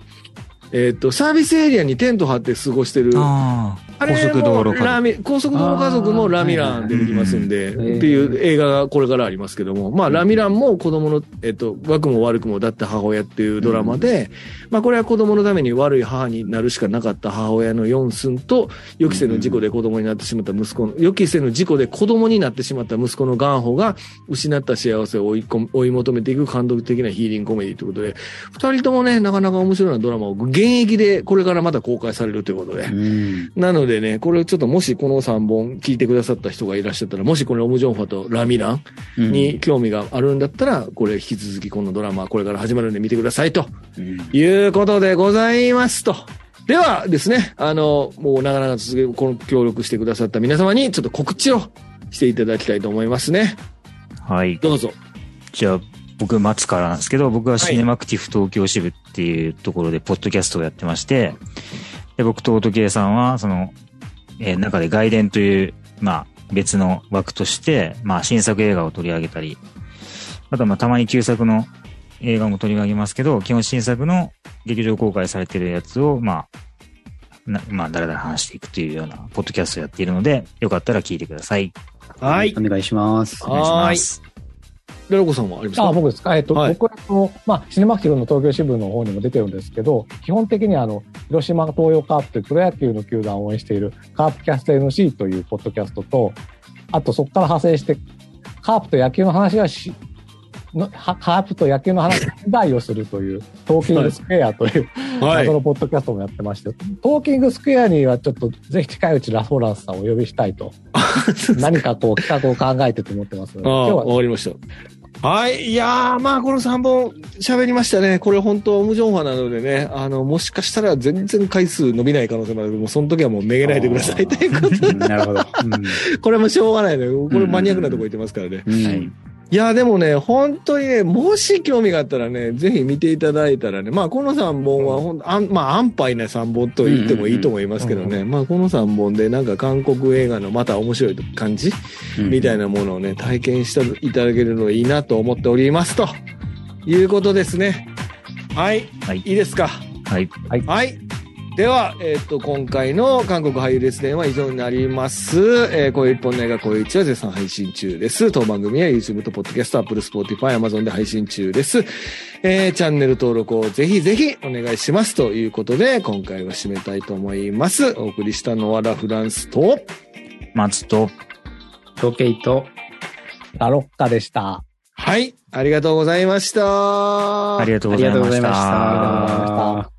えっと、サービスエリアにテント張って過ごしてる、
ああ、
あれ
高速道路
もラミ、高速道路家族もラミラン出てきますんで、っていう映画がこれからありますけども、まあ、ラミランも子供の、えっと、悪くも悪くもだって母親っていうドラマで、まあ、これは子供のために悪い母になるしかなかった母親のヨンスンと、予期せぬ事故で子供になってしまった息子の、予期せぬ事故で子供になってしまった息子のガンホが、失った幸せを追い込む追い求めていく感動的なヒーリングコメディということで、二人ともね、なかなか面白いなドラマを現役でこれからまた公開されるということで、
うん。
なのでね、これちょっともしこの3本聞いてくださった人がいらっしゃったら、もしこのオム・ジョンファとラミラン
うん
に興味があるんだったら、これ引き続きこのドラマこれから始まるんで見てくださいと
うん
いうことでございますと。ではですね、あの、もうなかなか続け、この協力してくださった皆様にちょっと告知をしていただきたいと思いますね。
はい。
どうぞ。
じゃあ、僕、松からなんですけど、僕はシネマクティブ東京支部っていうところで、ポッドキャストをやってまして、で、僕と音圭さんは、その、えー中で外伝という、まあ、別の枠として、まあ、新作映画を取り上げたり、あとは、まあ、たまに旧作の映画も取り上げますけど、基本新作の劇場公開されてるやつを、まあ、なまあ、だらだら話していくというような、ポッドキャストをやっているので、よかったら聞いてください。
はい
お。願いします。
お願いします。
ラロコさんはありますか？
あ、僕ですか？えっと、
はい
僕はあの、まあ、シネマクティブの東京支部の方にも出てるんですけど、基本的にあの、広島東洋カープというプロ野球の球団を応援しているカープキャスト NC というポッドキャストと、あとそこから派生して、カープと野球の話はし、のはカープと野球の話を題をするという、トーキングスクエアという、
はい
謎。のポッドキャストもやってまして、トーキングスクエアにはちょっとぜひ近いうちラフォーランスさんをお呼びしたいと、何かこう企画を考えてと思ってますので、今日は
わかりました。はい。いやー、まあ、この3本喋りましたね。これ本当無情報なのでね、あの、もしかしたら全然回数伸びない可能性もあるので、もうその時はもうめげないでくださいということ
なるほど。
これはもうしょうがないのよ。これマニアックなとこ言ってますからね。
うん
はい
いや、でもね、本当にね、もし興味があったらね、ぜひ見ていただいたらね、まあ、この3本はほん、あんまあ、安牌な3本と言ってもいいと思いますけどね、まあ、この3本でなんか韓国映画のまた面白い感じみたいなものをね、体験していただけるのがいいなと思っております。ということですね。はい。
はい。
いいですか？
はい。
はい。では、えっ、と、今回の韓国俳優列伝は以上になります。えー、こういう一本の映画、こういう一は絶賛配信中です。当番組は YouTube と Podcast、Apple、Spotify、Amazon で配信中です。えー、チャンネル登録をぜひぜひお願いします。ということで、今回は締めたいと思います。お送りしたのはラフランスと、
松と、
時計と、
ラロッカでした。
はい、ありがとうございました。
ありがとうございました。
ありがとうございま
た。